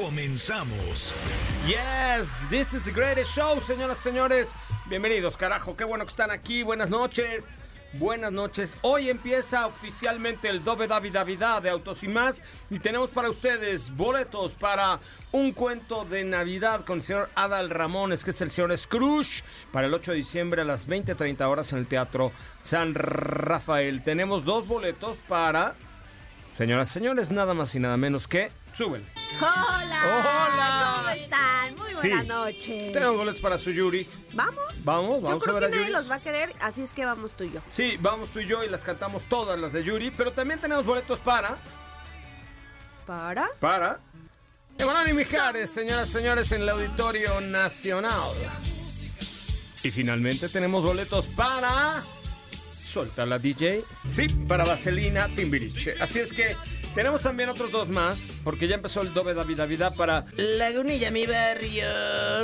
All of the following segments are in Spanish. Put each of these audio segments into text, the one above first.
Comenzamos. Yes, this is the greatest show, señoras y señores. Bienvenidos, carajo. Qué bueno que están aquí. Buenas noches. Buenas noches. Hoy empieza oficialmente el Dobe David Davidad de Autos y más. Y tenemos para ustedes boletos para un cuento de Navidad con el señor Adal Ramones, que es el señor Scrooge, para el 8 de diciembre a las 20:30 horas en el Teatro San Rafael. Tenemos dos boletos para, señoras y señores, nada más y nada menos que. Suben. Hola. Hola. ¿Cómo están? Muy buenas Sí. noches. Tenemos boletos para su Yuris. ¿Vamos? Vamos, vamos Yo creo a ver a que nadie Yuris. los va a querer, así es que vamos tú y yo. Sí, vamos tú y yo y las cantamos todas las de Yuri, pero también tenemos boletos para, ¿Para? para, Emanuel Mijares, señoras y señores, en el Auditorio Nacional. Y finalmente tenemos boletos para, suelta la DJ, sí, para Vaselina Timbiriche. Así es que tenemos también otros dos más, porque ya empezó el Dobe David Davidad para Lagunilla, mi barrio,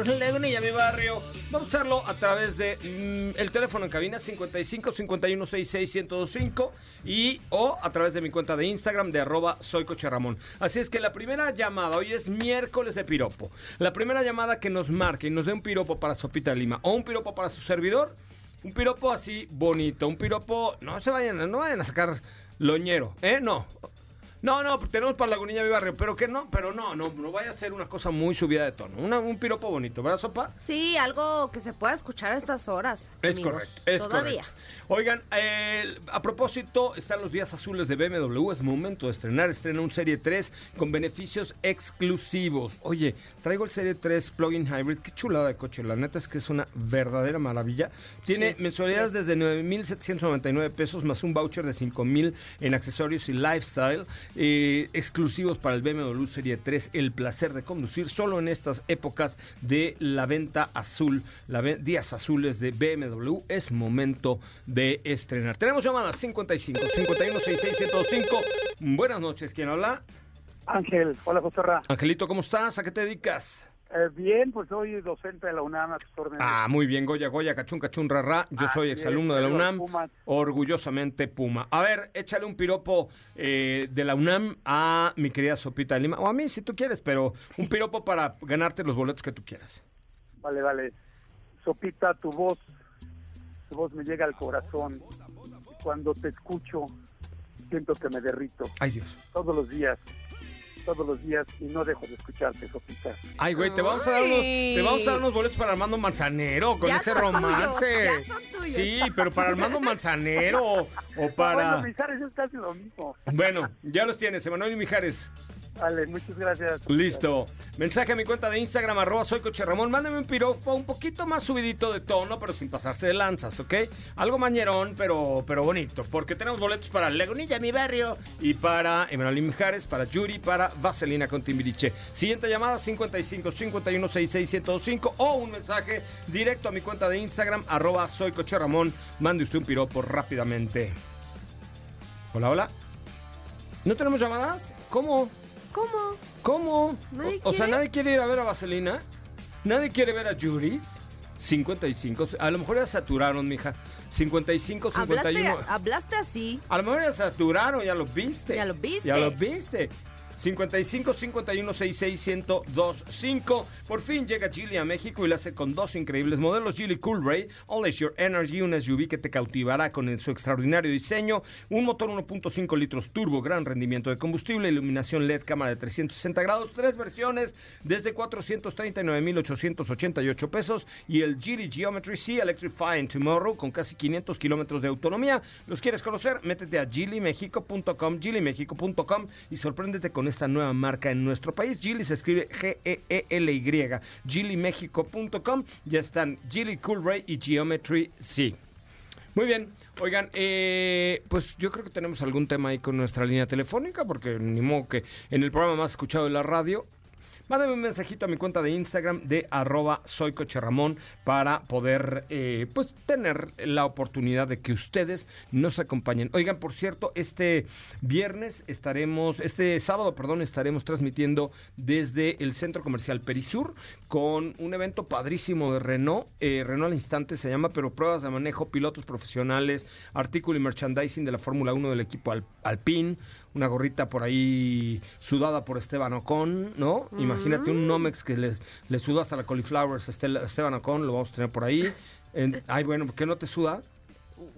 Lagunilla, mi barrio. Vamos a hacerlo a través de mm, el teléfono en cabina 55 51 66 1025 y o a través de mi cuenta de Instagram de arroba soy Coche Ramón. Así es que la primera llamada, hoy es miércoles de piropo. La primera llamada que nos marque y nos dé un piropo para Sopita Lima o un piropo para su servidor, un piropo así bonito, un piropo, no se vayan, no vayan a sacar loñero, ¿eh? No. No, no, tenemos para Lagunilla mi barrio, pero que no, pero no, no, no vaya a ser una cosa muy subida de tono. Una- un piropo bonito, ¿verdad, Sopa? Sí, algo que se pueda escuchar a estas horas. Es amigos. correcto, es Todavía. correcto. Oigan, eh, a propósito, están los días azules de BMW, es momento de estrenar, estrena un Serie 3 con beneficios exclusivos. Oye, traigo el Serie 3 Plug-in Hybrid, qué chulada de coche, la neta es que es una verdadera maravilla. Tiene Sí, mensualidades sí es. desde 9.799 pesos más un voucher de 5.000 en accesorios y lifestyle, eh, exclusivos para el BMW Serie 3, el placer de conducir solo en estas épocas de la venta azul, la ve- días azules de BMW, es momento de estrenar. Tenemos llamadas 55 51 66 105. Buenas noches, ¿quién habla? Ángel, hola José Ra. Angelito, ¿cómo estás? ¿A qué te dedicas? Eh, bien, pues soy docente de la UNAM a tus órdenes. Ah, muy bien, Goya, Goya, cachun, cachun, rarra. Yo soy Así exalumno de la UNAM, Pumas. orgullosamente Puma. A ver, échale un piropo eh, de la UNAM a mi querida Sopita de Lima, o a mí si tú quieres, pero un piropo para ganarte los boletos que tú quieras. Vale, vale. Sopita, tu voz, tu voz me llega al corazón. Cuando te escucho, siento que me derrito. Ay, Dios. Todos los días, todos los días, y no dejo de escucharte, Sopita. Ay, güey, te vamos a dar unos, te vamos a dar unos boletos para Armando Manzanero con Ya ese son romance. tuyos, ya son tuyos. Sí, pero para Armando Manzanero o para... Bueno, Mijares es casi lo mismo. Bueno, ya los tienes, Emanuel y Mijares. Vale, muchas gracias. Listo. Mensaje a mi cuenta de Instagram, arroba soy Coche Ramón. Mándame un piropo un poquito más subidito de tono, pero sin pasarse de lanzas, ¿ok? Algo mañerón, pero, pero bonito. Porque tenemos boletos para Lagunilla, mi barrio, y para Emanuel Mijares, para Yuri, para Vaselina con Timbiriche. Siguiente llamada, 55 51 66 105 o un mensaje directo a mi cuenta de Instagram, arroba soy Coche. Mande usted un piropo rápidamente. Hola, hola. ¿No tenemos llamadas? ¿Cómo? ¿Cómo? ¿Cómo? ¿Nadie o, o sea, nadie quiere ir a ver a Vaselina. Nadie quiere ver a Juris. 55. A lo mejor ya saturaron, mija. 55, 51. Hablaste, hablaste así. A lo mejor ya saturaron, ya lo viste. Ya lo viste. Ya lo viste. 55 51 66 1025. Por fin llega Geely a México y lo hace con dos increíbles modelos Geely Cool Ray, Unleash Your Energy, un SUV que te cautivará con su extraordinario diseño, un motor 1.5 litros turbo, gran rendimiento de combustible, iluminación LED, cámara de 360 grados, tres versiones desde 439,888 pesos y el Geely Geometry C Electrifying Tomorrow con casi 500 kilómetros de autonomía. ¿Los quieres conocer? Métete a geelymexico.com, geelymexico.com y sorpréndete con esta nueva marca en nuestro país. Geely se escribe G-E-E-L-Y. geelymexico.com. Ya están Geely Cool Ray y Geometry C. Muy bien. Oigan, eh, pues yo creo que tenemos algún tema ahí con nuestra línea telefónica, porque ni modo que en el programa más escuchado de la radio. Mándame un mensajito a mi cuenta de Instagram de arroba soycocherramón para poder eh, pues tener la oportunidad de que ustedes nos acompañen. Oigan, por cierto, este viernes estaremos, este sábado, perdón, estaremos transmitiendo desde el Centro Comercial Perisur con un evento padrísimo de Renault. Eh, Renault al instante se llama, pero pruebas de manejo, pilotos profesionales, artículo y merchandising de la Fórmula 1 del equipo Al- Alpine, una gorrita por ahí sudada por Esteban Ocon, ¿no? Imagínate un Nomex que les, le sudó hasta la Cauliflowers a Esteban Ocon, lo vamos a tener por ahí. En- ay, bueno, ¿por qué no te suda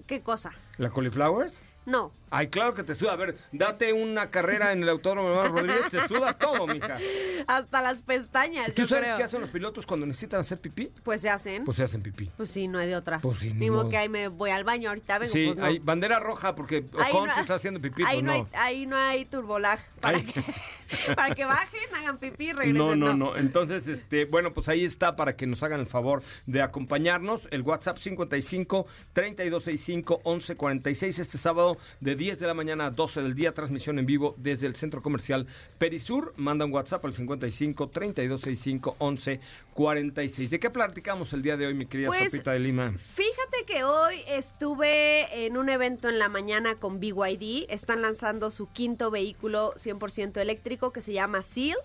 ¿Qué cosa? la Cauliflowers? No. Ay, claro que te suda. A ver, date una carrera en el Autódromo Manuel Rodríguez, te suda todo, mija. Hasta las pestañas, ¿Tú yo sabes creo. qué hacen los pilotos cuando necesitan hacer pipí? Pues se hacen. Pues Pues, se hacen pipí. sí, no hay de otra. Pues sí, modo. que ahí me voy al baño, ahorita vengo. Sí, pues no. hay bandera roja porque Ocon no- se está haciendo pipí, ahí pues no, no. Hay, ahí no hay turbolag para, Ahí- que, para que bajen, hagan pipí y No, regresen. no, no. Entonces, este, bueno, pues ahí está para que nos hagan el favor de acompañarnos. El WhatsApp 55 3265 1146 este sábado de 10 de la mañana a 12 del día, transmisión en vivo desde el Centro Comercial Perisur. Manda un WhatsApp al 55 3265 1146. ¿De qué platicamos el día de hoy, mi querida Pues, Sopita de Lima? Fíjate que hoy estuve en un evento en la mañana con BYD. Están lanzando su quinto vehículo 100% eléctrico que se llama Seal.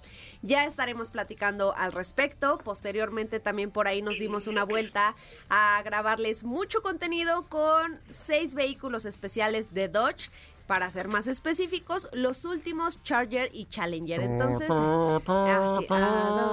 Ya estaremos platicando al respecto. Posteriormente también por ahí nos dimos una vuelta a grabarles mucho contenido con seis vehículos especiales de Dodge. Para ser más específicos, los últimos Charger y Challenger. Entonces, así, ¿a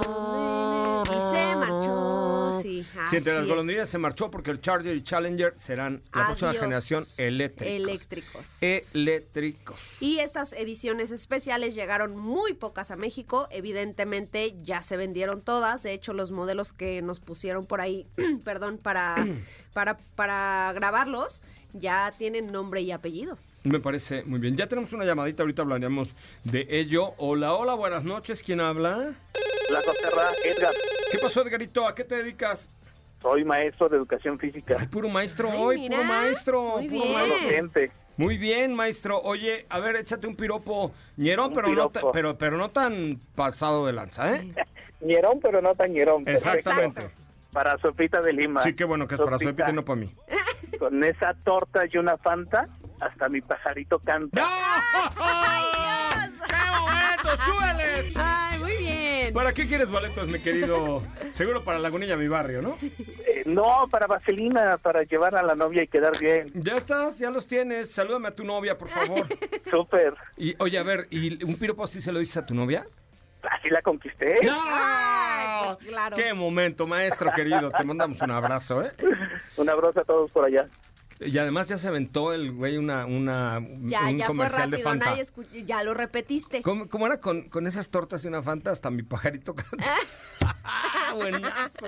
dónde? Y se marchó. Sí, Si entre las golondrinas se marchó porque el Charger y Challenger serán la próxima generación eléctricos. Eléctricos. Eléctricos. Y estas ediciones especiales llegaron muy pocas a México. Evidentemente ya se vendieron todas. De hecho, los modelos que nos pusieron por ahí, perdón, para, para, para grabarlos, ya tienen nombre y apellido. Me parece muy bien. Ya tenemos una llamadita, ahorita hablaremos de ello. Hola, hola, buenas noches. ¿Quién habla? Costerra, Edgar, ¿Qué pasó, Edgarito? ¿A qué te dedicas? soy maestro de educación Ay, física, puro maestro Ay, hoy, mira. puro maestro. Muy puro bien. maestro. docente. Muy bien, maestro. Oye, a ver, échate un piropo ñerón, Un pero, No pero, pero no tan pasado de lanza, ¿eh? Ñerón, pero no tan ñerón. perfecto. Exactamente. Para Sopita de Lima. Sí, qué bueno que es para Sopita y no para mí. Con esa torta y una fanta, hasta mi pajarito canta. ¡Qué momento! ¡Súbeles! Ay, muy bien. ¿Para qué quieres boletos, mi querido? Seguro para Lagunilla, mi barrio, ¿no? Eh, no, para Vaselina, para llevar a la novia y quedar bien. Ya estás, ya los tienes. Salúdame a tu novia, por favor. Súper. Y oye, a ver, ¿y un piropo así se lo dices a tu novia? Así la conquisté. ¡No! Ay, pues claro. ¡Qué momento, maestro querido! Te mandamos un abrazo, ¿eh? Un abrazo a todos por allá. Y además ya se aventó el güey una, una, Ya, un ya fue comercial de Fanta. nadie ya lo repetiste. ¿Cómo, cómo era con, con esas tortas y una Fanta? Hasta mi pajarito canta. ¡Buenazo!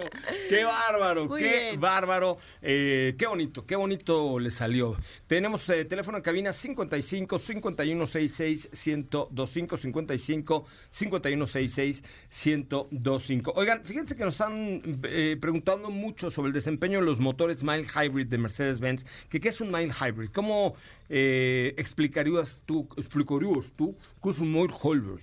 ¡Qué bárbaro! Muy ¡Qué bien. bárbaro! Eh, ¡Qué bonito! ¡Qué bonito le salió! Tenemos eh, teléfono en cabina 55 5166 1025 55 5166 1025. Oigan, fíjense que nos están eh, preguntando mucho sobre el desempeño de los motores mild hybrid de Mercedes-Benz. Que, ¿Qué es un mild hybrid? ¿Cómo eh, explicarías tú, explicarías tú qué es un mild hybrid?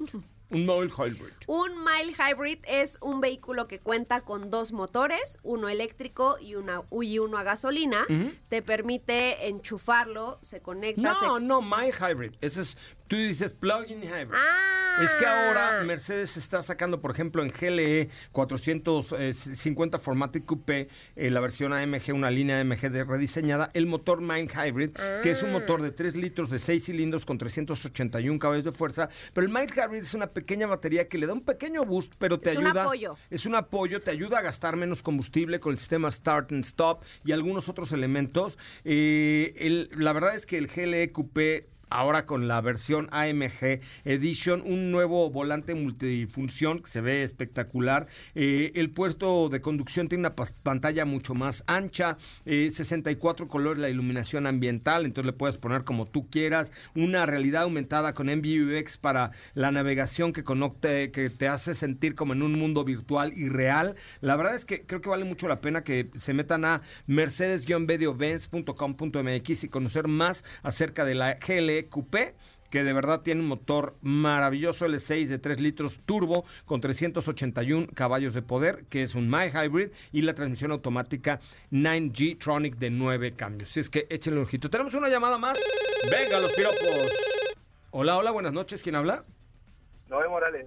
Un mild hybrid. Un mild hybrid es un vehículo que cuenta con dos motores, uno eléctrico y, una, y uno a gasolina. Te permite enchufarlo, se conecta. No, se... no, mild hybrid. Ese es, tú dices plug-in hybrid. Ah. Es que ahora Mercedes está sacando, por ejemplo, en GLE 450 Formatic Coupé, eh, la versión AMG, una línea AMG de rediseñada, el motor Mild Hybrid, que es un motor de 3 litros de 6 cilindros con 381 caballos de fuerza. Pero el Mild Hybrid es una pequeña batería que le da un pequeño boost, pero te Es un ayuda. apoyo. Es un apoyo, te ayuda a gastar menos combustible con el sistema Start and Stop y algunos otros elementos. Eh, el- la verdad es que el GLE Coupé ahora con la versión AMG Edition, un nuevo volante multifunción que se ve espectacular. Eh, el puerto de conducción tiene una pantalla mucho más ancha, eh, 64 colores la iluminación ambiental, entonces le puedes poner como tú quieras, una realidad aumentada con MBUX para la navegación que, conecte, que te hace sentir como en un mundo virtual y real. La verdad es que creo que vale mucho la pena que se metan a mercedes-benz.com.mx y conocer más acerca de la GLE Coupé que de verdad tiene un motor maravilloso L6 de 3 litros turbo con 381 caballos de poder, que es un My Hybrid, y la transmisión automática 9G Tronic de 9 cambios. Así es que échenle un ojito. Tenemos una llamada más. Venga, los piropos. Hola, hola, buenas noches. ¿Quién habla? Noé Morales.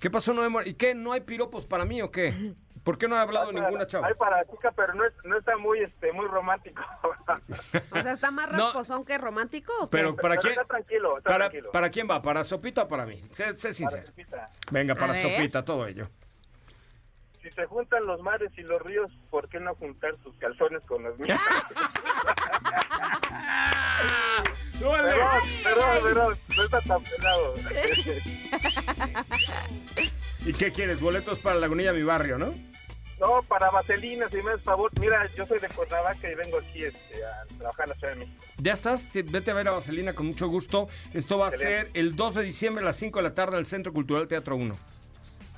¿Qué pasó, Noé Morales? ¿Y qué? ¿No hay piropos para mí o qué? ¿Por qué no ha hablado Hay para- ninguna chava? Hay para chica, pero no, es- no está muy este muy romántico. O sea, ¿está más No. rasposón que romántico o qué? Pero ¿para Pero quién? Está tranquilo, está ¿Para, tranquilo. ¿Para quién va? ¿Para Sopita o para mí? Sé, sé Para sincero. Chupita. Venga, para. Sopita, todo ello. Si se juntan los mares y los ríos, ¿por qué no juntar sus calzones con los míos? ¡Súbele! perdón, perdón, perdón, no está tan pelado. ¿Y qué quieres? Boletos para Lagunilla, mi barrio, ¿no? No, para Vaselina, si me das favor. Mira, yo soy de Cuernavaca y vengo aquí este, a trabajar en la Ciudad de México. Ya estás, vete a ver a Vaselina con mucho gusto. Esto va a ser el 2 de diciembre a las 5 de la tarde el Centro Cultural Teatro 1.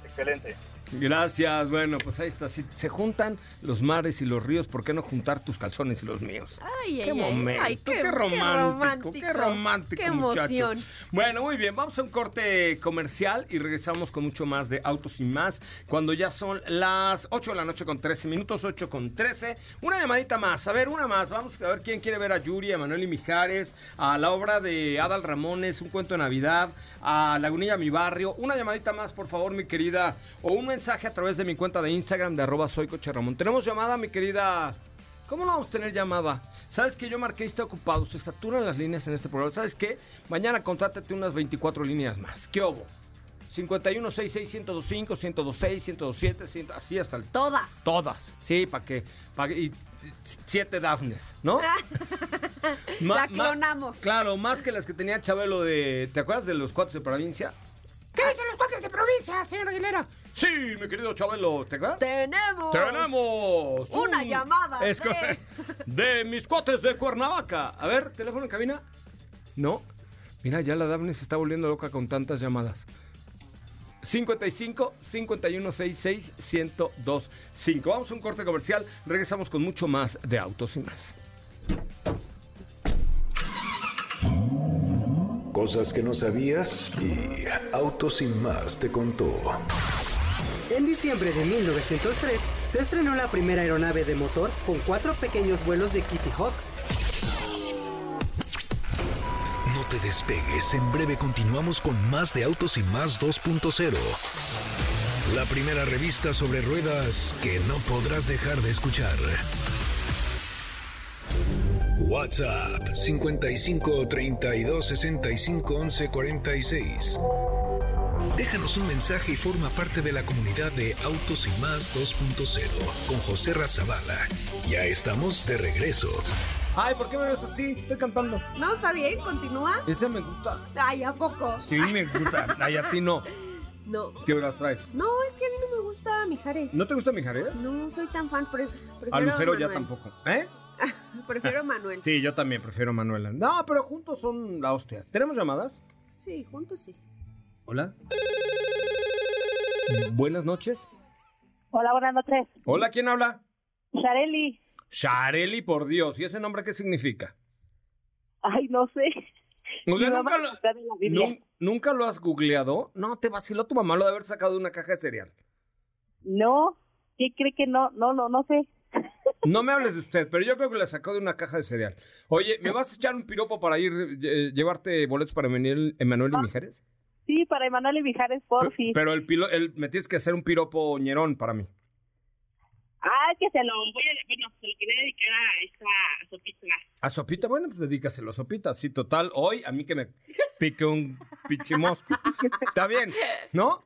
Excelente. Gracias, bueno, pues ahí está. Si se juntan los mares y los ríos, ¿por qué no juntar tus calzones y los míos? Ay, ay, Qué ay. momento, Ay, qué, romántico, qué romántico, Qué muchacho. emoción. Bueno, muy bien, vamos a un corte comercial y regresamos con mucho más de Autos y Más cuando ya son las 8 de la noche con 13 minutos, 8 con 13. Una llamadita más, a ver, una más. Vamos a ver quién quiere ver a Yuri, a Manuel y Mijares, a la obra de Adal Ramones, Un cuento de Navidad, a Lagunilla, mi barrio. Una llamadita más, por favor, mi querida, o un mensaje a través de mi cuenta de Instagram de arroba soy Coche Ramón. Tenemos llamada, mi querida... ¿Cómo no vamos a tener llamada? ¿Sabes que yo marqué y está ocupado? Se saturan las líneas en este programa. ¿Sabes qué? Mañana contrátate unas 24 líneas más. ¿Qué hubo? 51 66 1025 1026 1027 100, así hasta el... Todas. Todas. Sí, para que... Pa que- y siete Dafnes, ¿no? La clonamos. claro, más que las que tenía Chabelo de... ¿Te acuerdas de los cuates de provincia? ¿Qué dicen los cuates de provincia, señor Aguilera? Sí, mi querido Chabelo, ¿te acuerdas? Tenemos. Tenemos Una un- llamada es de- corre- de mis cuates de Cuernavaca. A ver, teléfono en cabina. No. Mira, ya la Daphne se está volviendo loca con tantas llamadas. 55 51 66 1025. Vamos a un corte comercial. Regresamos con mucho más de autos y más. Cosas que no sabías y Autos sin más te contó. En diciembre de 1903 se estrenó la primera aeronave de motor con cuatro pequeños vuelos de Kitty Hawk. No te despegues, en breve continuamos con más de Autos y más 2.0. La primera revista sobre ruedas que no podrás dejar de escuchar. WhatsApp 55 32 65 11 46. Déjanos un mensaje y forma parte de la comunidad de Autos y Más 2.0 con José Razabala. Ya estamos de regreso. Ay, ¿por qué me ves así? Estoy cantando. No, está bien, continúa. Ese me gusta. Ay, ¿a poco? Sí, me gusta. Ay, a ti no. No. ¿Qué horas traes? No, es que a mí no me gusta Mijares. ¿No te gusta mi Jared? No, soy tan fan. pre- prefiero A Lucero ya Manuel. tampoco. ¿Eh? Prefiero a Manuel. Sí, yo también prefiero a Manuela. No, pero juntos son la hostia. ¿Tenemos llamadas? Sí, juntos sí. Hola. Buenas noches. Hola, buenas noches. Hola, ¿quién habla? Shareli. Shareli, por Dios. ¿Y ese nombre qué significa? Ay, no sé. O sea, ¿nunca, lo, nun- ¿Nunca lo has googleado? No, te vaciló tu mamá lo de haber sacado de una caja de cereal. No, ¿qué cree que no? No, no, no sé. No me hables de usted, pero yo creo que la sacó de una caja de cereal. Oye, ¿me vas a echar un piropo para ir, eh, llevarte boletos para Emanuel, Emanuel y Mijares? Sí, para Emanuel y Mijares, porfi. Pero el pilo, el, me tienes que hacer un piropo ñerón para mí. Ah, que se lo voy a... Bueno, se lo quería dedicar a esta sopita. ¿A Sopita? Bueno, pues dedícaselo a Sopita. Sí, total, hoy a mí que me pique un pinche mosco. Está bien, ¿no?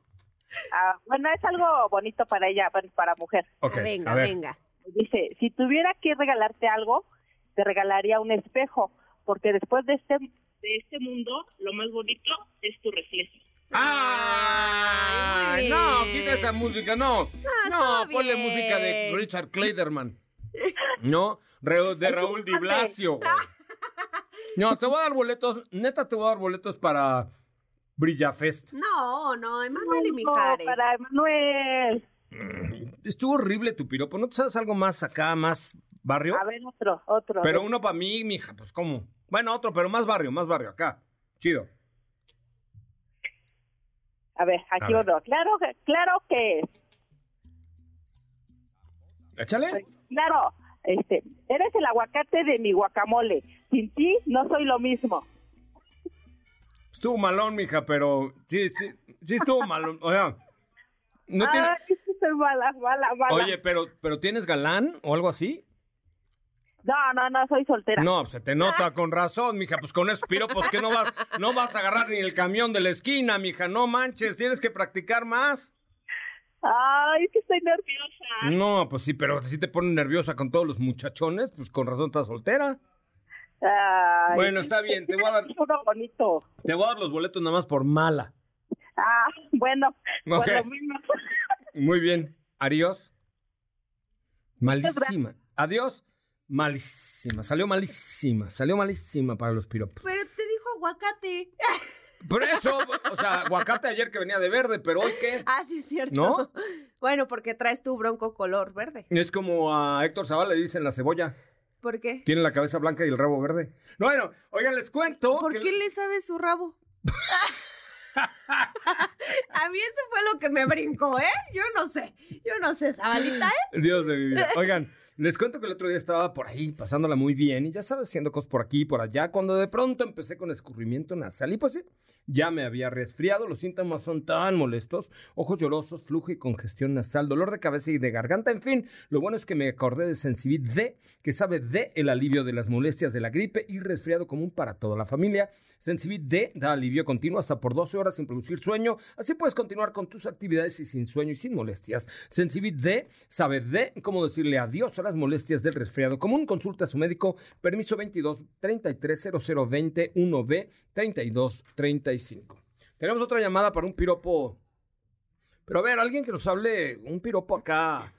Ah, bueno, es algo bonito para ella, para, mujer. Ok, Ah, venga, venga. Dice, si tuviera que regalarte algo, te regalaría un espejo, porque después de este, de este mundo, lo más bonito es tu reflejo. ¡Ah! Ay, No, quita esa música, no. Ah, no, ponle bien. música de Richard Clayderman. No, de Raúl Di Blasio. No, te voy a dar boletos, neta te voy a dar boletos para Brillafest. No, no, Emanuel y No, Mijares. para Emanuel. Estuvo horrible tu piropo, ¿no te sabes algo más acá, más barrio? A ver, otro, otro. Pero uno para mí, mija, pues ¿cómo? Bueno, otro, pero más barrio, más barrio, acá. Chido. A ver, aquí A ver. otro. Claro, que- claro que es. Échale. Claro, este, eres el aguacate de mi guacamole. Sin ti no soy lo mismo. Estuvo malón, mija, pero sí, sí, sí estuvo malón. O sea, no tiene... Ay, sí soy mala, mala, mala. Oye, pero, pero ¿tienes galán o algo así? No, no, no, soy soltera. No, se te nota con razón, mija, pues con esos piropos que no vas, no vas a agarrar ni el camión de la esquina, mija, no manches, tienes que practicar más. Ay, es que estoy nerviosa. No, pues sí, pero si te pones nerviosa con todos los muchachones, pues con razón estás soltera. Ay, Bueno, está bien, te voy a dar, uno bonito. te voy a dar los boletos nada más por mala. Ah, bueno, Ok. pues lo mismo. Muy bien, adiós. Malísima. Adiós. Malísima, salió malísima, salió malísima para los piropos. Pero te dijo aguacate. Por eso, o sea, aguacate ayer que venía de verde, pero hoy qué? Ah, sí, es cierto. ¿No? Bueno, porque traes tu bronco color verde. Es como a Héctor Zavala le dicen la cebolla. ¿Por qué? Tiene la cabeza blanca y el rabo verde. No, Bueno, oigan, les cuento. ¿Por que- qué le sabes su rabo? A mí eso fue lo que me brincó, ¿eh? Yo no sé. Yo no sé, Zabalita, ¿eh? Dios de mi vida. Oigan, les cuento que el otro día estaba por ahí pasándola muy bien y ya sabes, haciendo cosas por aquí y por allá, cuando de pronto empecé con escurrimiento nasal y pues sí, ya me había resfriado, los síntomas son tan molestos, ojos llorosos, flujo y congestión nasal, dolor de cabeza y de garganta, en fin, lo bueno es que me acordé de Sensibit D, que sabe de el alivio de las molestias de la gripe y resfriado común para toda la familia. Sensibit D da alivio continuo hasta por 12 horas sin producir sueño, así puedes continuar con tus actividades y sin sueño y sin molestias. Sensibit D sabe de cómo decirle adiós a las molestias del resfriado común. Consulta a su médico. Permiso 22 33 0020 1B 32 35. Tenemos otra llamada para un piropo. Pero a ver, alguien que nos hable un piropo acá.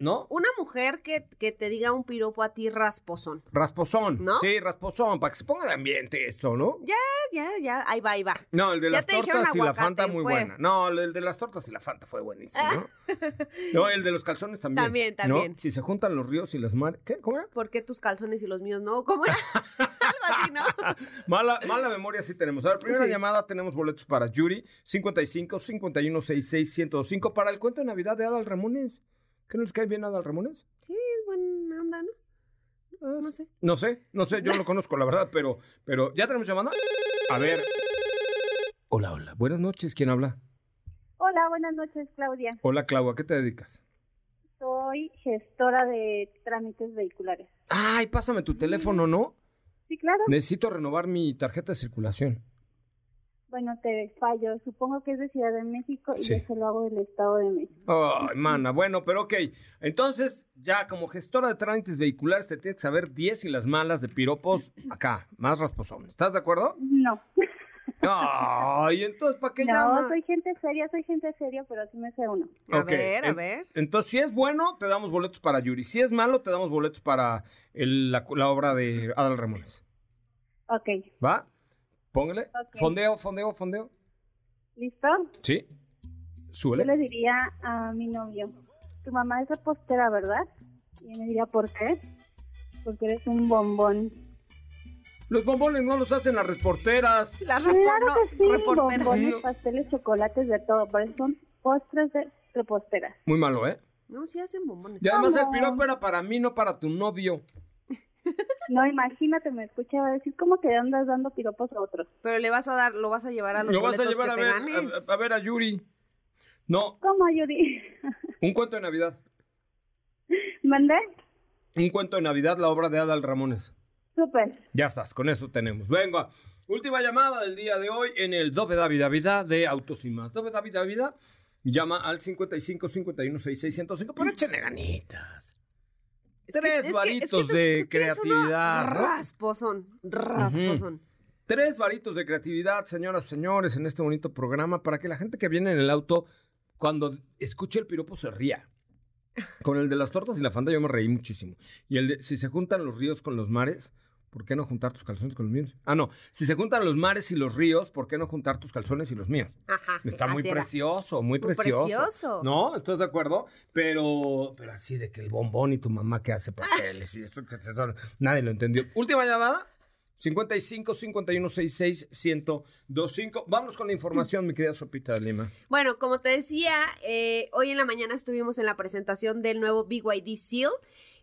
¿No? Una mujer que, que te diga un piropo a ti rasposón. Rasposón. ¿No? Sí, rasposón, para que se ponga de ambiente esto, ¿no? Ya, ya, ya. Ahí va, ahí va. No, el de Ya las tortas y la Fanta muy fue. buena. No, el de las tortas y la Fanta fue buenísimo. ¿no? No, el de los calzones también. También, ¿no? también. Si se juntan los ríos y las mares. ¿Qué? ¿Cómo era? ¿Por qué tus calzones y los míos no? ¿Cómo era? Algo así, ¿no? Mala, mala memoria sí tenemos. A ver, primera Sí. llamada tenemos boletos para Yuri, 55 51 66 105 para el cuento de Navidad de Adal Ramones. ¿Qué no les cae bien Adal Ramones? Sí, es buena onda, ¿no? No sé. No sé, no sé, yo no lo conozco, la verdad, pero, pero ¿ya tenemos llamada? A ver. Hola, hola. Buenas noches, ¿quién habla? Hola, buenas noches, Claudia. Hola, Clau, ¿a qué te dedicas? Soy gestora de trámites vehiculares. Ay, pásame tu teléfono, ¿no? Sí, claro. Necesito renovar mi tarjeta de circulación. Bueno, te fallo. Supongo que es de Ciudad de México y Sí. yo se lo hago del Estado de México. Ay, mana, bueno, pero ok. Entonces, ya como gestora de trámites vehiculares, te tienes que saber 10 y las malas de piropos acá, más rasposón. ¿Estás de acuerdo? No. Ay, entonces, ¿para qué no, llama? soy gente seria, soy gente seria, pero sí me sé uno. Ok, en- Entonces, si es bueno, te damos boletos para Yuri. Si es malo, te damos boletos para el- la, la obra de Adal Ramones. Ok, ¿Va? Póngale. Fondeo, fondeo, fondeo. ¿listo? Sí. Yo Súbele. le diría a mi novio, tu mamá es repostera, ¿verdad? Y él me diría, ¿por qué? Porque eres un bombón. Los bombones no los hacen las reporteras. Las Claro que sí, reporteras. bombones, No. pasteles, chocolates, de todo. Por eso son postres de reposteras. Muy malo, ¿eh? No, sí hacen bombones. Y además el piropo era para mí, no para tu novio. No, imagínate, me escucha, va a decir, ¿cómo que andas dando piropos a otros? Pero le vas a dar, lo vas a llevar a los Lo vas a llevar a te ver, ganes. a, a ver a Yuri. No, ¿Cómo, Yuri? un cuento de Navidad. ¿Mandé? Un cuento de Navidad, la obra de Adal Ramones. Súper. Ya estás, con eso tenemos. Venga, última llamada del día de hoy en el Dobe David Vida de Autos y Más. Dobe David Vida llama al 55 51 66 105, pero échenle ganitas. Que- Tres es que- varitos es que tú- de tú tienes uno creatividad. Rasposón, rasposón. Tres varitos de creatividad, señoras, señores, en este bonito programa para que la gente que viene en el auto, cuando escuche el piropo, se ría. Con el de las tortas y la fanda yo me reí muchísimo. Y el de si se juntan los ríos con los mares, ¿por qué no juntar tus calzones con los míos? Ah, no. Si se juntan los mares y los ríos, ¿por qué no juntar tus calzones y los míos? Ajá. Está muy era. precioso, muy Muy precioso. precioso. ¿No? ¿Estás de acuerdo? Pero, pero así de que el bombón y tu mamá que hace pasteles y eso, que eso, nadie lo entendió. Última llamada. 55 51 66 1025. Vámonos con la información, mi querida Sopita de Lima. Bueno, como te decía, eh, hoy en la mañana estuvimos en la presentación del nuevo BYD Seal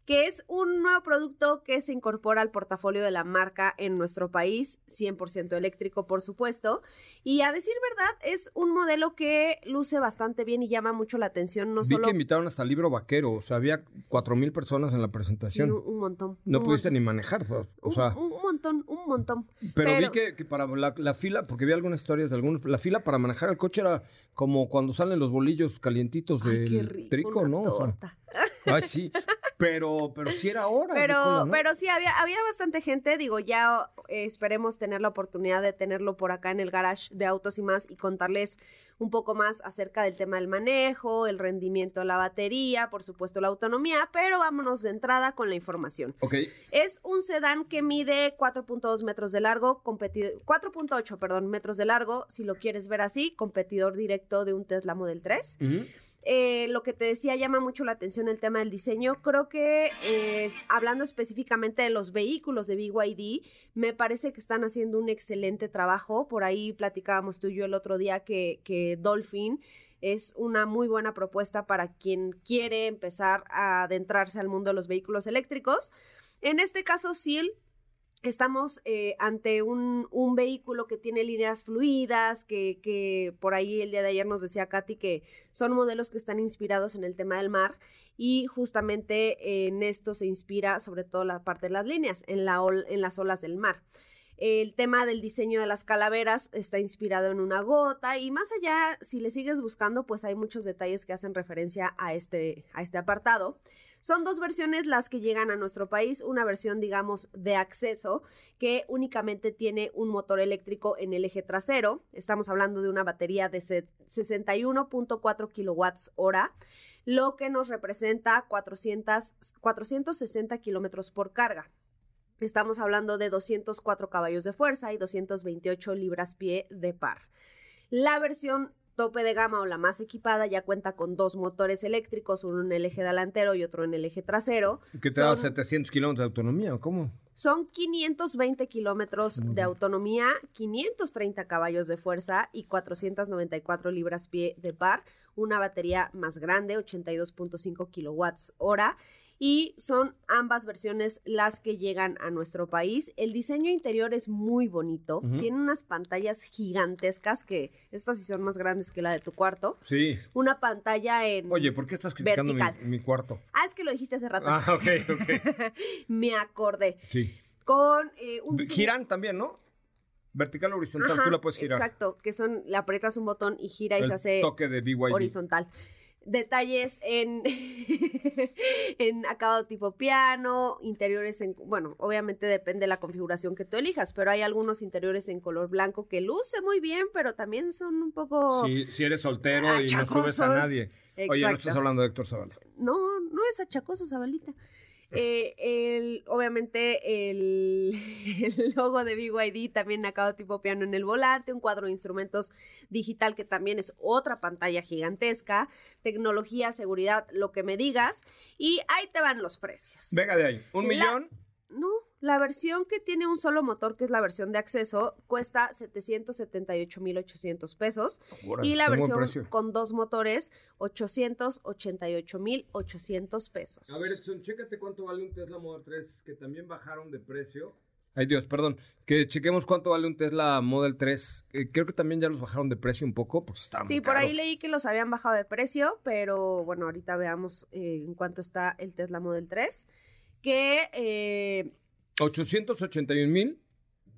que es un nuevo producto que se incorpora al portafolio de la marca en nuestro país, 100% eléctrico, por supuesto. Y a decir verdad, es un modelo que luce bastante bien y llama mucho la atención. No Vi solo... que invitaron hasta el libro vaquero, o sea, había cuatro mil personas en la presentación. Sí, un, un montón. no un pudiste montón. ni manejar, o sea. un, montón, un montón. Pero, vi que, que para la, la fila, porque vi algunas historias de algunos, la fila para manejar el coche era como cuando salen los bolillos calientitos Ay, del qué rico, trico, una ¿no? O sea, torta. ay, sí. Pero, pero sí era horas de Pero, cola, ¿no? pero sí, había, había bastante gente. Digo, ya eh, esperemos tener la oportunidad de tenerlo por acá en el garage de autos y más y contarles un poco más acerca del tema del manejo, el rendimiento de la batería, por supuesto la autonomía, pero vámonos de entrada con la información. Ok. Es un sedán que mide 4.2 metros de largo, competi- 4.8, perdón, metros de largo, si lo quieres ver así, competidor directo de un Tesla Model 3. Ujú. Eh, lo que te decía llama mucho la atención el tema del diseño. Creo que eh, hablando específicamente de los vehículos de BYD, me parece que están haciendo un excelente trabajo. Por ahí platicábamos tú y yo el otro día que, que Dolphin es una muy buena propuesta para quien quiere empezar a adentrarse al mundo de los vehículos eléctricos. En este caso, Seal Estamos eh, ante un, vehículo que tiene líneas fluidas, que, por ahí el día de ayer nos decía Katy que son modelos que están inspirados en el tema del mar y justamente en esto se inspira sobre todo la parte de las líneas, en, las olas del mar. El tema del diseño de las calaveras está inspirado en una gota y más allá, si le sigues buscando, pues hay muchos detalles que hacen referencia a este, a este apartado. Son dos versiones las que llegan a nuestro país, una versión, digamos, de acceso que únicamente tiene un motor eléctrico en el eje trasero. Estamos hablando de una batería de se- 61.4 kilowatts hora, lo que nos representa 400, 460 kilómetros por carga. Estamos hablando de 204 caballos de fuerza y 228 libras-pie de par. La versión tope de gama o la más equipada ya cuenta con dos motores eléctricos, uno en el eje delantero y otro en el eje trasero. ¿Que te da Son- 700 kilómetros de autonomía o cómo? son 520 kilómetros de autonomía, 530 caballos de fuerza y 494 libras-pie de par. Una batería más grande, 82.5 kilowatts hora. Y son ambas versiones las que llegan a nuestro país. El diseño interior es muy bonito. Tiene unas pantallas gigantescas que estas sí son más grandes que la de tu cuarto. Sí. Una pantalla en... Oye, ¿por qué estás criticando mi, mi cuarto? Ah, es que lo dijiste hace rato. Ah, ok, ok. Me acordé. Sí. Con eh, un diseño- Giran también, ¿no? Vertical o horizontal, Ajá, tú la puedes girar. Exacto, que son, le aprietas un botón y gira y El se hace toque de horizontal. Detalles en, en acabado tipo piano, interiores en, bueno, obviamente depende de la configuración que tú elijas, pero hay algunos interiores en color blanco que luce muy bien, pero también son un poco... Si, si eres soltero y no subes a nadie. Oye, no Exacto. estás hablando de Héctor Zavala. No, no es achacoso, Zabalita. Eh, el, obviamente el, el logo de BYD también acabado tipo piano en el volante, un cuadro de instrumentos digital que también es otra pantalla gigantesca, tecnología, seguridad, lo que me digas, y ahí te van los precios. Venga de ahí. Un La- millón. No, la versión que tiene un solo motor, que es la versión de acceso, cuesta 778,800 pesos. Órale, y la versión con dos motores, 888,800 pesos. A ver, Edson, chécate cuánto vale un Tesla Model 3 que también bajaron de precio. Ay Dios, perdón. Que chequemos cuánto vale un Tesla Model 3. Eh, creo que también ya los bajaron de precio un poco, pues está muy Sí, por ahí leí que los habían bajado de precio, pero bueno, ahorita veamos eh, en cuánto está el Tesla Model 3. Que eh, 881 mil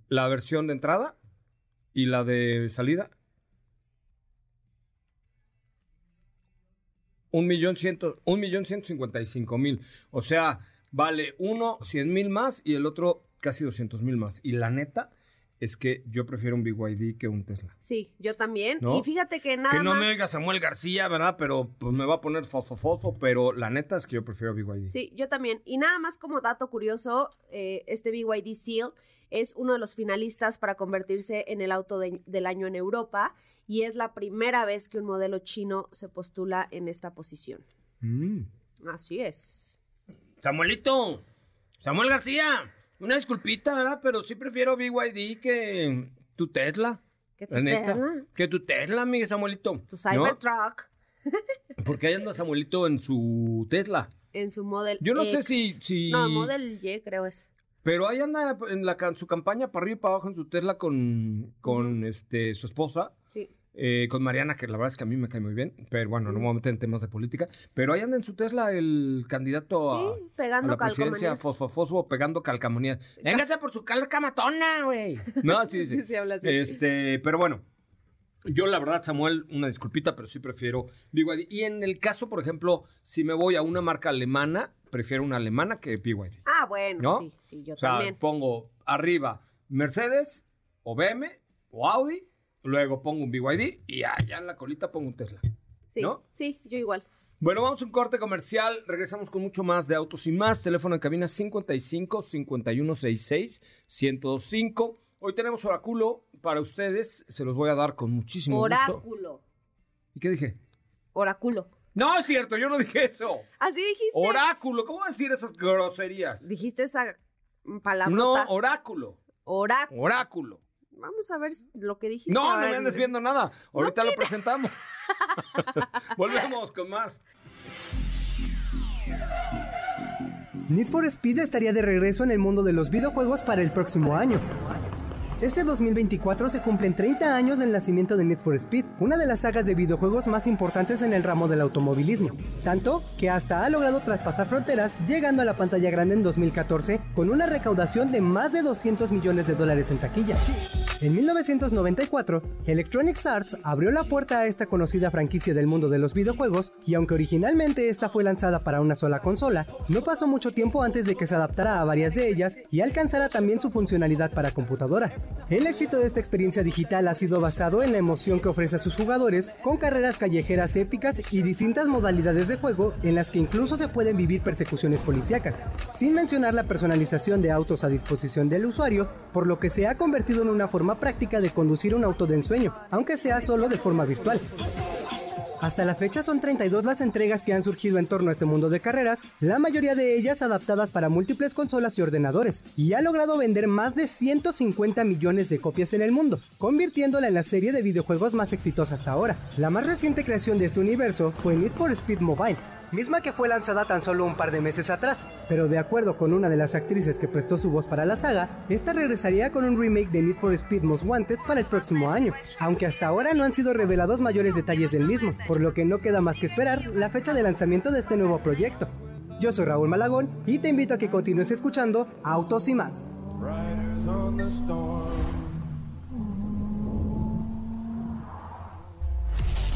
la versión de entrada y la de salida. Un millón ciento, un millón ciento cincuenta y cinco mil. O sea, vale uno cien mil más y el otro casi doscientos mil más. Y la neta es que yo prefiero un BYD que un Tesla. sí, yo también. ¿No? Y fíjate que nada que no más... me oiga Samuel García, ¿verdad? Pero pues me va a poner fosfo pero la neta es que yo prefiero BYD. Sí, yo también. Y nada más como dato curioso, eh, este BYD Seal es uno de los finalistas para convertirse en el auto de- del año en Europa y es la primera vez que un modelo chino se postula en esta posición. Mm. Así es. Samuelito, Samuel García, Una disculpita, ¿verdad? Pero sí prefiero BYD que tu Tesla. ¿Qué La neta. Que tu Tesla, mi Samuelito. Tu Cybertruck. Porque ahí anda Samuelito en su Tesla. En su Model Yo no sé X. si- si- No, Model Y creo es. Pero ahí anda en la, ca- su campaña para arriba y para abajo en su Tesla con, con este, su esposa. Eh, con Mariana, que la verdad es que a mí me cae muy bien, pero bueno, no me voy a meter en temas de política, pero ahí anda en su Tesla el candidato a, Sí, pegando a la presidencia, calcomanías. fosfo pegando calcamonías. Véngase por su calcamatona, güey. No, sí, sí. Sí, sí, habla así. Este, pero bueno, yo la verdad, Samuel, una disculpita, pero sí prefiero BYD. Y en el caso, por ejemplo, si me voy a una marca alemana, prefiero una alemana que BYD. Ah, bueno, ¿No? sí, sí, yo O sea, también. pongo arriba Mercedes o BM o Audi, luego pongo un BYD y allá en la colita pongo un Tesla. Sí, ¿no? sí, yo igual. Bueno, vamos a un corte comercial. Regresamos con mucho más de autos y más. Teléfono en cabina 55 5166 1025. Hoy tenemos oráculo para ustedes. Se los voy a dar con muchísimo gusto. Oráculo. ¿Y qué dije? Oráculo. No, es cierto, yo no dije eso. Así dijiste. Oráculo, ¿cómo decir esas groserías? Dijiste esa palabra. No, oráculo. Oráculo. Oráculo. Vamos a ver lo que dijiste. No, no me andes viendo nada. Ahorita lo presentamos. Volvemos con más. Need for Speed estaría de regreso en el mundo de los videojuegos para el próximo año. Este 2024 se cumplen 30 años del nacimiento de Need for Speed, una de las sagas de videojuegos más importantes en el ramo del automovilismo, tanto que hasta ha logrado traspasar fronteras llegando a la pantalla grande en 2014 con una recaudación de más de 200 millones de dólares en taquilla. En 1994, Electronic Arts abrió la puerta a esta conocida franquicia del mundo de los videojuegos y aunque originalmente esta fue lanzada para una sola consola, no pasó mucho tiempo antes de que se adaptara a varias de ellas y alcanzara también su funcionalidad para computadoras. El éxito de esta experiencia digital ha sido basado en la emoción que ofrece a sus jugadores con carreras callejeras épicas y distintas modalidades de juego en las que incluso se pueden vivir persecuciones policíacas, sin mencionar la personalización de autos a disposición del usuario, por lo que se ha convertido en una forma práctica de conducir un auto de ensueño, aunque sea solo de forma virtual. Hasta la fecha son 32 las entregas que han surgido en torno a este mundo de carreras, la mayoría de ellas adaptadas para múltiples consolas y ordenadores, y ha logrado vender más de 150 millones de copias en el mundo, convirtiéndola en la serie de videojuegos más exitosa hasta ahora. La más reciente creación de este universo fue Need for Speed Mobile, misma que fue lanzada tan solo un par de meses atrás, pero de acuerdo con una de las actrices que prestó su voz para la saga, esta regresaría con un remake de Need for Speed Most Wanted para el próximo año, aunque hasta ahora no han sido revelados mayores detalles del mismo, por lo que no queda más que esperar la fecha de lanzamiento de este nuevo proyecto. Yo soy Raúl Malagón y te invito a que continúes escuchando Autos y más.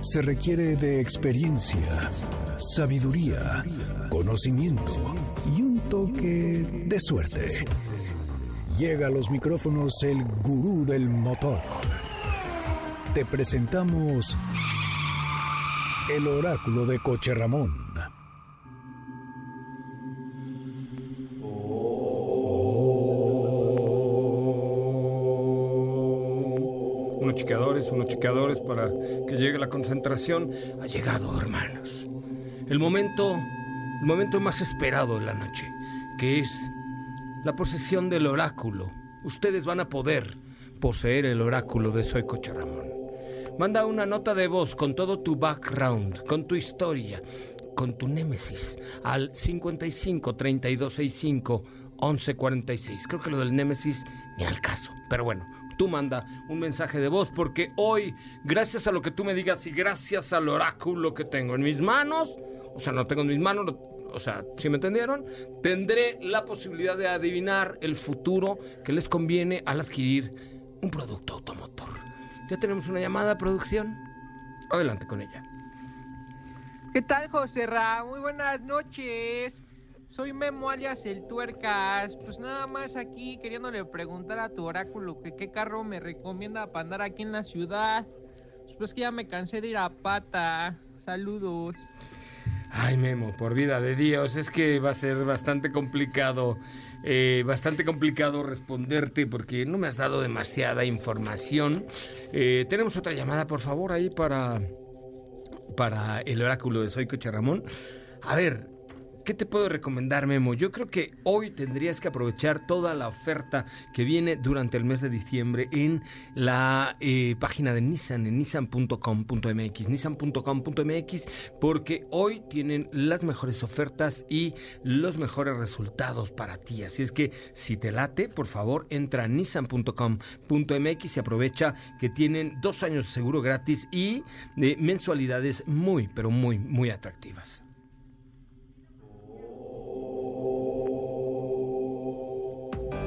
Se requiere de experiencia, sabiduría, conocimiento y un toque de suerte. Llega a los micrófonos el gurú del motor. Te presentamos el oráculo de Coche Ramón. Que llegue la concentración. Ha llegado, hermanos. El momento, el momento más esperado de la noche, que es la posesión del oráculo. Ustedes van a poder poseer el oráculo de Soy Coche Ramón. Manda una nota de voz con todo tu background, con tu historia, con tu némesis al 55 3265 1146. Creo que lo del némesis ni al caso, pero bueno, tú manda un mensaje de voz porque hoy, gracias a lo que tú me digas y gracias al oráculo que tengo en mis manos, o sea, no tengo en mis manos, o sea, si me entendieron, tendré la posibilidad de adivinar el futuro que les conviene al adquirir un producto automotor. Ya tenemos una llamada, producción. Adelante con ella. ¿Qué tal, José Ra? Muy buenas noches. Soy Memo alias el Tuercas. Pues nada más aquí queriéndole preguntar a tu oráculo que qué carro me recomienda para andar aquí en la ciudad. Pues que ya me cansé de ir a pata. Saludos. Ay, Memo, por vida de Dios, es que va a ser bastante complicado, eh, bastante complicado responderte porque no me has dado demasiada información. Eh, tenemos otra llamada, por favor, ahí para, para el oráculo de Soy Coche Ramón. A ver, ¿Qué te puedo recomendar, Memo? Yo creo que hoy tendrías que aprovechar toda la oferta que viene durante el mes de diciembre en la eh, página de Nissan, en nissan.com.mx, nissan.com.mx, porque hoy tienen las mejores ofertas y los mejores resultados para ti. Así es que si te late, por favor, entra a nissan.com.mx y aprovecha que tienen dos años de seguro gratis y de mensualidades muy, pero muy, muy atractivas.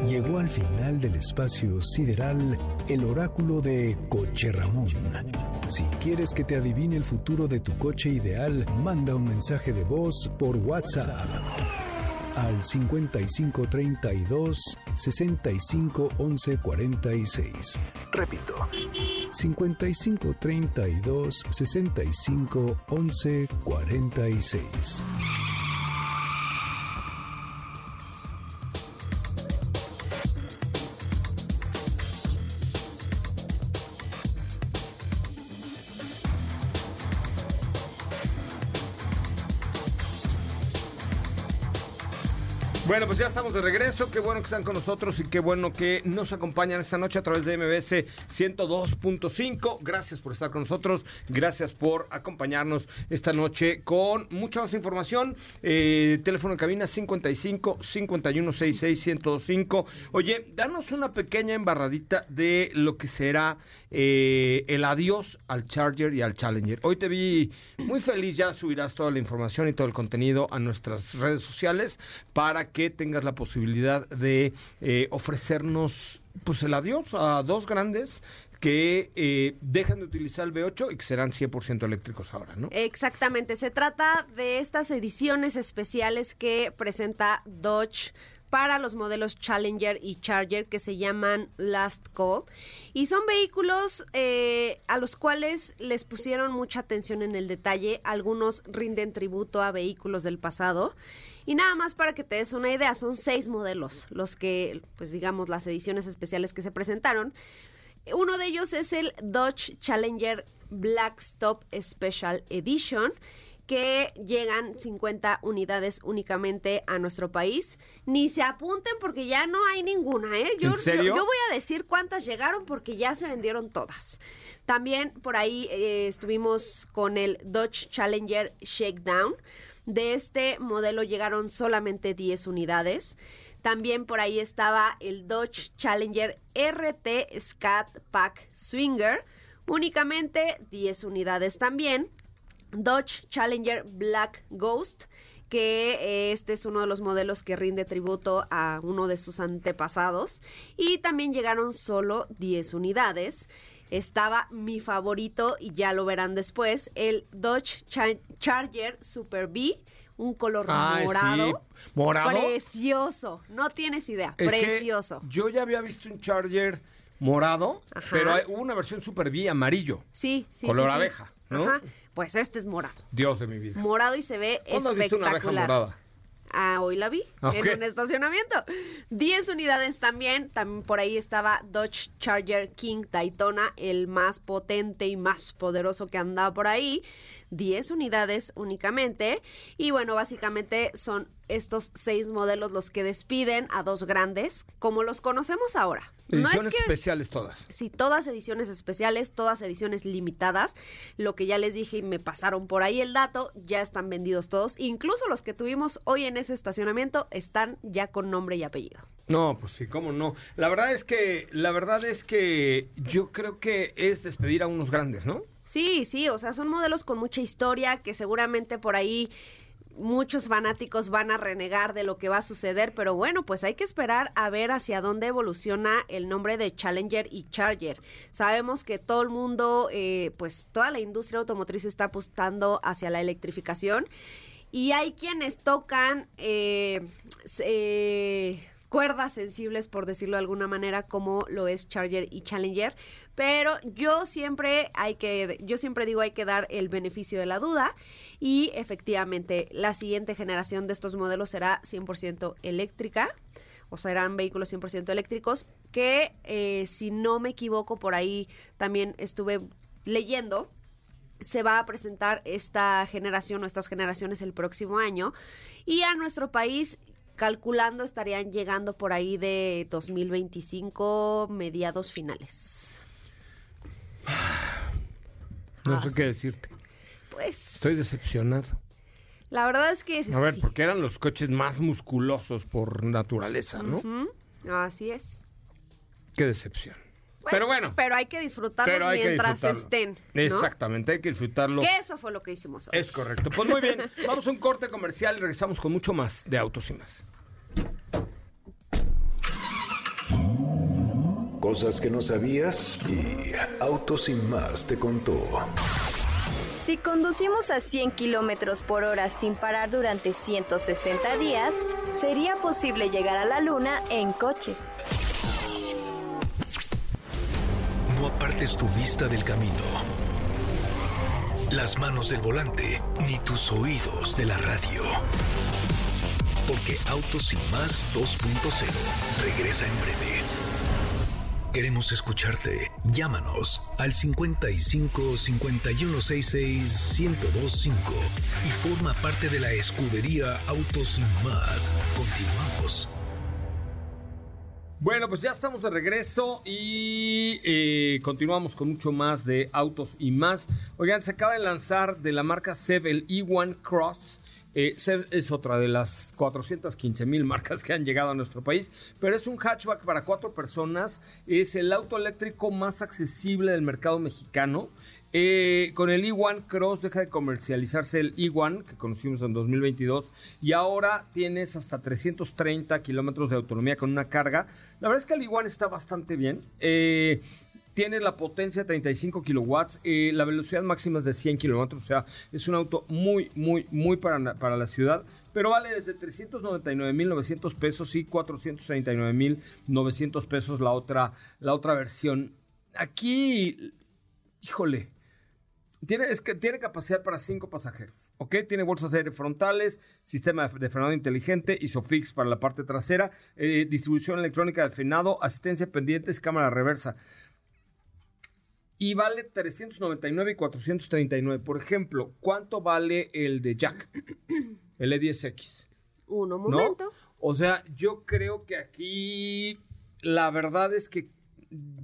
Llegó al final del espacio sideral el oráculo de Coche Ramón. Si quieres que te adivine el futuro de tu coche ideal, manda un mensaje de voz por WhatsApp al 5532 65 11 46. Repito, 5532 65 11 46. Ya estamos de regreso. Qué bueno que están con nosotros y qué bueno que nos acompañan esta noche a través de MBS 102.5. Gracias por estar con nosotros. Gracias por acompañarnos esta noche con mucha más información. Eh, teléfono en cabina 55 51 66 1025. Oye, danos una pequeña embarradita de lo que será eh, el adiós al Charger y al Challenger. Hoy te vi muy feliz. Ya subirás toda la información y todo el contenido a nuestras redes sociales para que tengas la posibilidad de eh, ofrecernos pues el adiós a dos grandes que eh, dejan de utilizar el V8 y que serán 100% eléctricos ahora, ¿no? Exactamente, se trata de estas ediciones especiales que presenta Dodge para los modelos Challenger y Charger que se llaman Last Call. Y son vehículos eh, a los cuales les pusieron mucha atención en el detalle. Algunos rinden tributo a vehículos del pasado. Y nada más para que te des una idea, son seis modelos los que, pues digamos, las ediciones especiales que se presentaron. Uno de ellos es el Dodge Challenger Black Stop Special Edition que llegan 50 unidades únicamente a nuestro país. Ni se apunten porque ya no hay ninguna, ¿eh? Yo, yo, voy a decir cuántas llegaron porque ya se vendieron todas. También por ahí eh, estuvimos con el Dodge Challenger Shakedown. De este modelo llegaron solamente 10 unidades. También por ahí estaba el Dodge Challenger RT Scat Pack Swinger. Únicamente 10 unidades también. Dodge Challenger Black Ghost que eh, este es uno de los modelos que rinde tributo a uno de sus antepasados. Y también llegaron solo 10 unidades. Estaba mi favorito, y ya lo verán después, el Dodge Charger Super B, un color morado. ¿Morado? Precioso. No tienes idea. precioso. yo ya había visto un Charger morado, pero hay una versión Super B amarillo. Sí, sí. Color sí, abeja, ¿no? Ajá. Pues este es morado. Dios de mi vida. Morado y se ve espectacular. una abeja morada? Ah, hoy la vi en un estacionamiento. 10 unidades también. También por ahí estaba Dodge Charger King Daytona, el más potente y más poderoso que andaba por ahí. 10 unidades únicamente. Y bueno, básicamente son estos seis modelos los que despiden a dos grandes, como los conocemos ahora. Ediciones especiales todas. Sí, todas ediciones especiales, todas ediciones limitadas. Lo que ya les dije y me pasaron por ahí el dato, ya están vendidos todos. Incluso los que tuvimos hoy en ese estacionamiento están ya con nombre y apellido. No, pues sí, cómo no. La verdad es que, la verdad es que yo creo que es despedir a unos grandes, ¿no? Sí, sí, o sea, son modelos con mucha historia que seguramente por ahí muchos fanáticos van a renegar de lo que va a suceder, pero bueno, pues hay que esperar a ver hacia dónde evoluciona el nombre de Challenger y Charger. Sabemos que todo el mundo, eh, pues toda la industria automotriz está apostando hacia la electrificación Y hay quienes tocan eh, eh, cuerdas sensibles, por decirlo de alguna manera, como lo es Charger y Challenger. Pero yo siempre hay que, yo siempre digo hay que dar el beneficio de la duda. Y efectivamente, la siguiente generación de estos modelos será 100% eléctrica. O serán vehículos 100% eléctricos que, eh, si no me equivoco, por ahí también estuve leyendo se va a presentar esta generación o estas generaciones el próximo año y a nuestro país calculando estarían llegando por ahí de 2025 mediados finales. No sé qué es. decirte. Pues Estoy decepcionado. la verdad es que A ver, sí. porque eran los coches más musculosos por naturaleza, ¿no? Así es. Qué decepción. pero bueno, Pero hay que disfrutarlos que mientras disfrutarlo. estén. ¿no? Exactamente, hay que disfrutarlo. Que eso fue lo que hicimos hoy. Es correcto. Pues muy bien, vamos a un corte comercial y regresamos con mucho más de Autos y más. Cosas que no sabías y Autos sin más te contó. Si conducimos a 100 kilómetros por hora sin parar durante 160 días, sería posible llegar a la luna en coche. No apartes tu vista del camino, las manos del volante, ni tus oídos de la radio. Porque Autos sin más 2.0 regresa en breve. Queremos escucharte. Llámanos al 55 5166 1025 y forma parte de la escudería Autos sin más. Continuamos. Bueno, pues ya estamos de regreso y eh, continuamos con mucho más de autos y más. Oigan, se acaba de lanzar de la marca SEV el E1 Cross. Eh, es otra de las 415 mil marcas que han llegado a nuestro país, pero es un hatchback para cuatro personas. Es el auto eléctrico más accesible del mercado mexicano. Eh, con el E1 Cross deja de comercializarse el E1 que conocimos en 2022 y ahora tienes hasta 330 kilómetros de autonomía con una carga. La verdad es que el E1 está bastante bien. Eh, tiene la potencia de 35 kilowatts, eh, la velocidad máxima es de 100 kilómetros, o sea, es un auto muy, muy, muy para, para la ciudad, pero vale desde 399.900 pesos y 439.900 pesos la otra, la otra versión. Aquí, híjole, tiene, es que tiene capacidad para cinco pasajeros, ¿ok? Tiene bolsas de aire frontales, sistema de, frenado inteligente, ISOFIX para la parte trasera, eh, distribución electrónica de frenado, asistencia pendientes, cámara reversa. Y vale 399 y 439. Por ejemplo, ¿cuánto vale el de Jack? El E E10X. Uno ¿no? momento. O sea, yo creo que aquí la verdad es que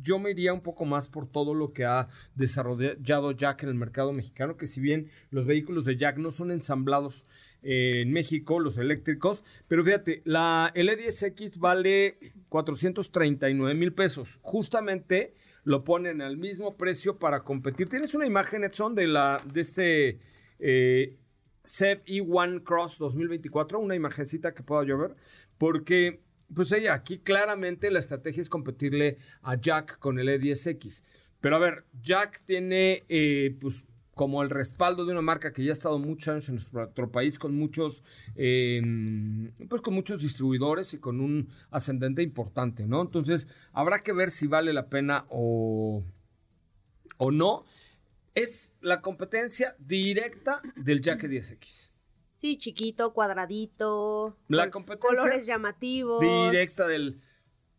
yo me iría un poco más por todo lo que ha desarrollado Jack en el mercado mexicano, que si bien los vehículos de Jack no son ensamblados eh, en México, los eléctricos, pero fíjate, la el E10X vale 439 mil pesos. Justamente lo ponen al mismo precio para competir. Tienes una imagen, Edson, de la de este SEV E1 Cross 2024, una imagencita que pueda yo ver, porque pues ella aquí claramente la estrategia es competirle a Jack con el E10X. Pero a ver, Jack tiene eh, pues como el respaldo de una marca que ya ha estado muchos años en nuestro país con muchos eh, pues con muchos distribuidores y con un ascendente importante, ¿no? Entonces habrá que ver si vale la pena o, o no. Es la competencia directa del Jack E10X. Sí, chiquito, cuadradito. La competencia Colores llamativos. Directa del.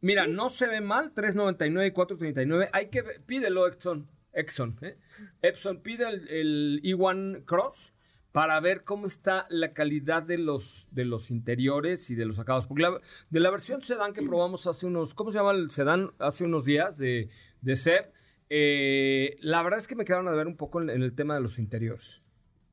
Mira, no se ve mal, 3.99 y 4.39. Hay que pídelo, Exxon. Exxon, ¿eh? Epson pide el, el E1 Cross para ver cómo está la calidad de los, de los interiores y de los acabados. Porque la- de la versión sedán que probamos hace unos, ¿cómo se llama el sedán? Hace unos días de, de SEB, eh, la verdad es que me quedaron a ver un poco en, en el tema de los interiores.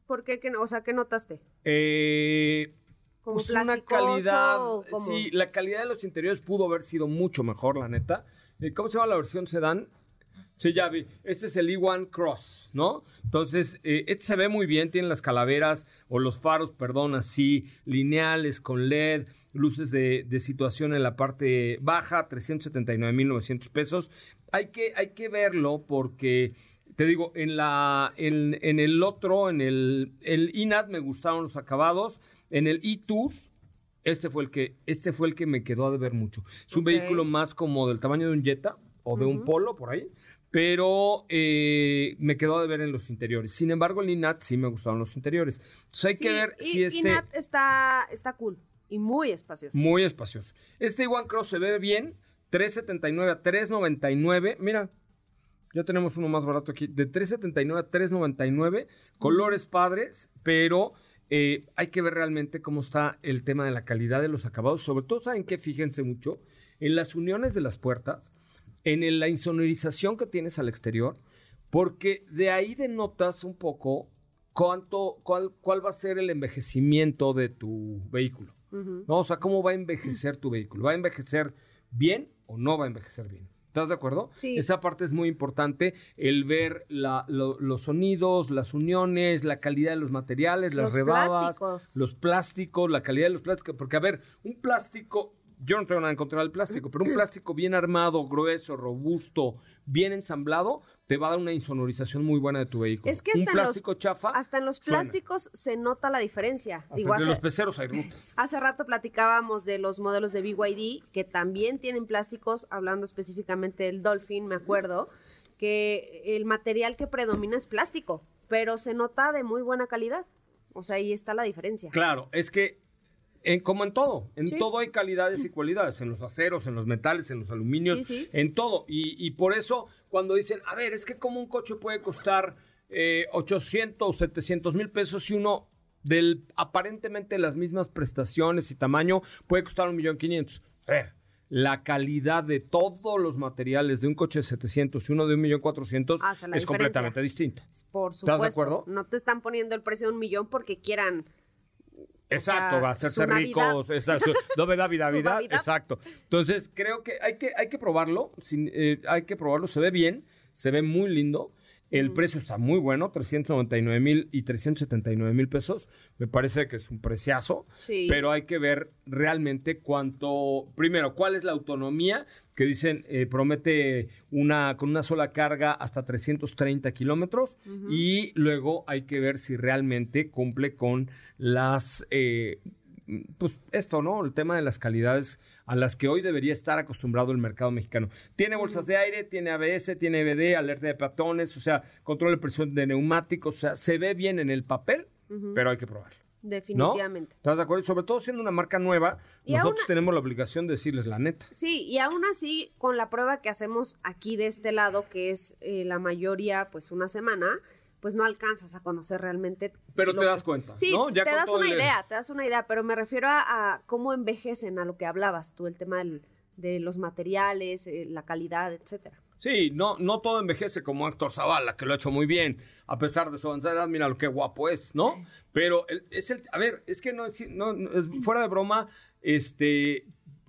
¿Por qué? ¿Qué no? O sea, ¿qué notaste? Eh, ¿Como pues una calidad. o? Sí, la calidad de los interiores pudo haber sido mucho mejor, la neta. Eh, ¿Cómo se llama la versión sedán? Sí, ya vi. Este es el E1 Cross, ¿no? Entonces, eh, este se ve muy bien. Tiene las calaveras o los faros, perdón, así, lineales con LED, luces de, de situación en la parte baja, 379.900 pesos. Hay que, hay que verlo porque te digo, en la en, en el otro, en el, el INAT me gustaron los acabados. En el E-Tooth, este fue el que, este fue el que me quedó a deber mucho. Es un vehículo más como del tamaño de un Jetta o de un Polo, por ahí. Pero eh, me quedó a deber en los interiores. Sin embargo, el INAT sí me gustaron los interiores. Entonces hay que ver y- si este... Inat está, está cool y muy espacioso. Muy espacioso. Este One Cross se ve bien. 379 a 399. Mira, ya tenemos uno más barato aquí. De 379 a 399. Colores padres, pero eh, hay que ver realmente cómo está el tema de la calidad de los acabados. Sobre todo, ¿saben qué? Fíjense mucho. En las uniones de las puertas, en el- la insonorización que tienes al exterior, porque de ahí denotas un poco cuánto, cuál, cuál va a ser el envejecimiento de tu vehículo. ¿no? O sea, ¿cómo va a envejecer tu vehículo? ¿Va a envejecer bien o no va a envejecer bien? ¿Estás de acuerdo? Sí. Esa parte es muy importante, el ver la- lo- los sonidos, las uniones, la calidad de los materiales, las Los rebabas, plásticos. los plásticos, la calidad de los plásticos. Porque, a ver, un plástico, yo no tengo nada en contra del plástico, pero un plástico bien armado, grueso, robusto, bien ensamblado, te va a dar una insonorización muy buena de tu vehículo. Es que un hasta en los- plástico chafa, Hasta en los suena. plásticos se nota la diferencia. hasta Digo, hace, los peceros hay rutas. hace rato platicábamos de los modelos de BYD que también tienen plásticos, hablando específicamente del Dolphin, me acuerdo, que el material que predomina es plástico, pero se nota de muy buena calidad. O sea, ahí está la diferencia. Claro, es que en, como en todo, en Sí. todo hay calidades y cualidades, en los aceros, en los metales, en los aluminios, Sí, sí. en todo. Y, y por eso cuando dicen, a ver, es que como un coche puede costar eh, 800 o 700 mil pesos si uno del aparentemente las mismas prestaciones y tamaño puede costar un millón quinientos. A ver, la calidad de todos los materiales de un coche de 700 y uno de un millón cuatrocientos es completamente distinta. Por ¿Estás de supuesto. acuerdo? No te están poniendo el precio de un millón porque quieran. Exacto, sea, va a hacerse ricos, esa- su Navidad, Navidad, Su Navidad. exacto. Entonces, creo que hay que, hay que probarlo, sin- eh, hay que probarlo, se ve bien, se ve muy lindo, el precio está muy bueno, 399 mil y 379 mil pesos, me parece que es un preciazo, Sí. pero hay que ver realmente cuánto, primero, cuál es la autonomía, que dicen, eh, promete una, con una sola carga hasta 330 kilómetros, y luego hay que ver si realmente cumple con las, eh, pues esto, ¿no? El tema de las calidades a las que hoy debería estar acostumbrado el mercado mexicano. Tiene bolsas de aire, tiene ABS, tiene EBD, alerta de peatones, o sea, control de presión de neumáticos, o sea, se ve bien en el papel, pero hay que probarlo. ¿no? Definitivamente. ¿Estás de acuerdo? Y sobre todo siendo una marca nueva, Y nosotros tenemos la obligación de decirles la neta. Sí, y aún así, con la prueba que hacemos aquí de este lado, que es eh, la mayoría, pues una semana, pues no alcanzas a conocer realmente. Pero te que- das cuenta, Sí, ¿no? Ya te das una el- idea, te das una idea, pero me refiero a, a cómo envejecen, a lo que hablabas tú, el tema del- de los materiales, eh, la calidad, etcétera. Sí, no, no todo envejece como Héctor Zavala, que lo ha hecho muy bien, a pesar de su avanzada edad, mira lo que guapo es, ¿no? Pero el- es el, a ver, es que no, no, es- fuera de broma, este,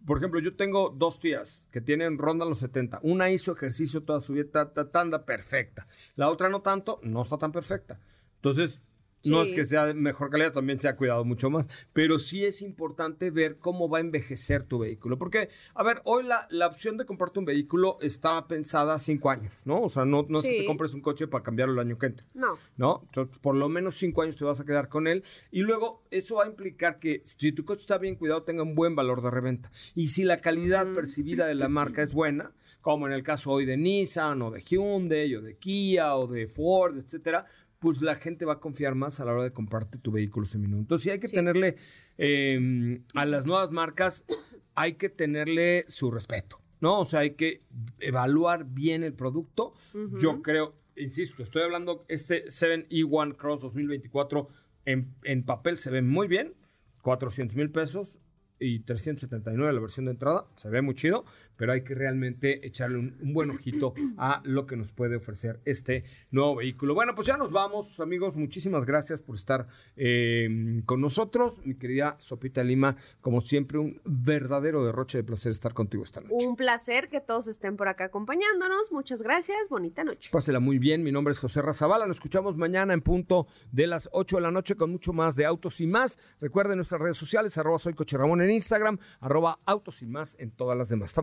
por ejemplo, yo tengo dos tías que tienen ronda los 70. Una hizo ejercicio toda su vida, ta- ta- ta, anda perfecta. La otra no tanto, no está tan perfecta. Entonces, no Sí. es que sea de mejor calidad, también se ha cuidado mucho más, pero sí es importante ver cómo va a envejecer tu vehículo, porque, a ver, hoy la, la opción de comprarte un vehículo está pensada cinco años, ¿no? O sea, no, no es que Sí. te compres un coche para cambiarlo el año que entra. No. ¿no? Entonces, por lo menos cinco años te vas a quedar con él. Y luego, eso va a implicar que si tu coche está bien cuidado, tenga un buen valor de reventa. Y si la calidad percibida de la marca es buena, como en el caso hoy de Nissan, o de Hyundai, o de Kia, o de Ford, etcétera, pues la gente va a confiar más a la hora de comprarte tu vehículo seminuevo. Entonces, sí hay que tenerle eh, a las nuevas marcas, hay que tenerle su respeto. ¿no? O sea, hay que evaluar bien el producto. Yo creo, insisto, estoy hablando, este 7E1 Cross 2024 en, en papel se ve muy bien, 400 mil pesos y 379 la versión de entrada, se ve muy chido, pero hay que realmente echarle un, un buen ojito a lo que nos puede ofrecer este nuevo vehículo. Bueno, pues ya nos vamos, amigos, muchísimas gracias por estar eh, con nosotros, mi querida Sopita Lima, como siempre, un verdadero derroche de placer estar contigo esta noche. Un placer que todos estén por acá acompañándonos. Muchas gracias. Bonita noche. Pásela muy bien, mi nombre es José Razabala, nos escuchamos mañana en punto de las 8 de la noche con mucho más de Autos y Más. Recuerden nuestras redes sociales, arroba soy Coche Ramón en Instagram, arroba Autos y Más en todas las demás. Hasta